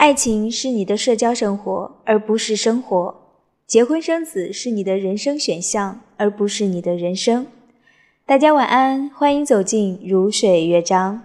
爱情是你的社交生活，而不是生活；结婚生子是你的人生选项，而不是你的人生。大家晚安，欢迎走进如水乐章。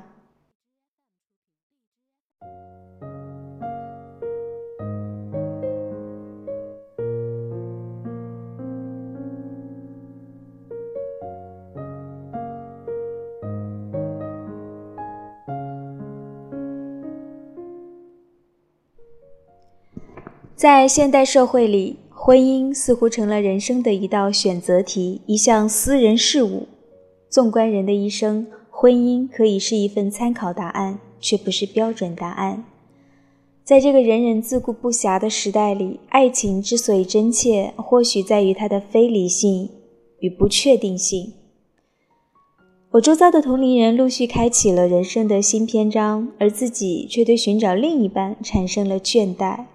在现代社会里，婚姻似乎成了人生的一道选择题，一项私人事务。纵观人的一生，婚姻可以是一份参考答案，却不是标准答案。在这个人人自顾不暇的时代里，爱情之所以真切，或许在于它的非理性与不确定性。我周遭的同龄人陆续开启了人生的新篇章，而自己却对寻找另一半产生了倦怠。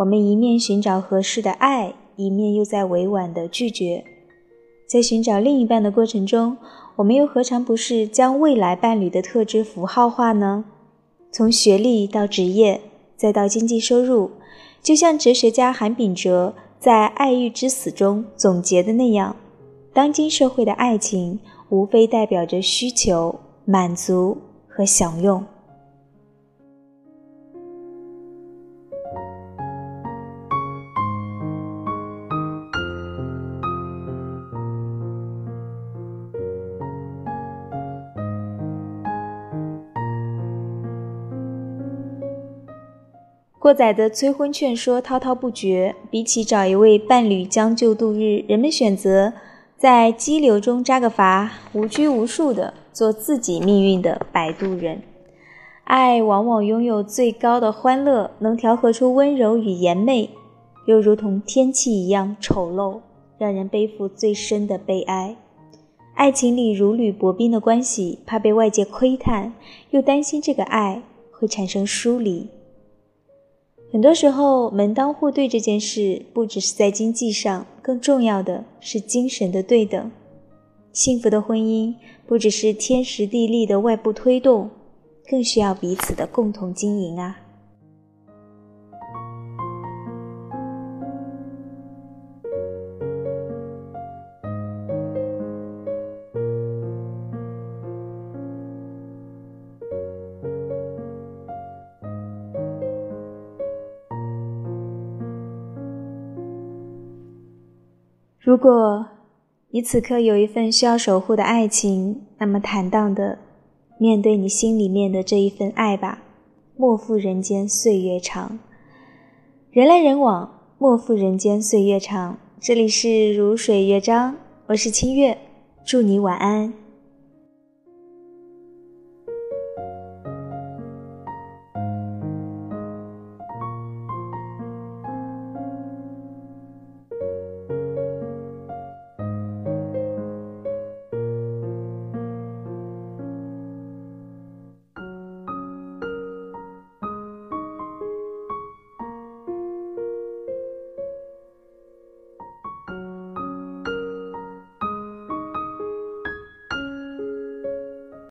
我们一面寻找合适的爱，一面又在委婉的拒绝。在寻找另一半的过程中，我们又何尝不是将未来伴侣的特质符号化呢？从学历到职业，再到经济收入，就像哲学家韩炳哲在《爱欲之死》中总结的那样，当今社会的爱情无非代表着需求、满足和享用。过载的催婚劝说滔滔不绝，比起找一位伴侣将就度日，人们选择在激流中扎个筏，无拘无束地做自己命运的摆渡人。爱往往拥有最高的欢乐，能调和出温柔与颜媚，又如同天气一样丑陋，让人背负最深的悲哀。爱情里如履薄冰的关系，怕被外界窥探，又担心这个爱会产生疏离。很多时候，门当户对这件事不只是在经济上，更重要的是精神的对等。幸福的婚姻不只是天时地利的外部推动，更需要彼此的共同经营啊。如果你此刻有一份需要守护的爱情，那么坦荡的面对你心里面的这一份爱吧。莫负人间岁月长，人来人往，莫负人间岁月长。这里是如水乐章，我是清月，祝你晚安。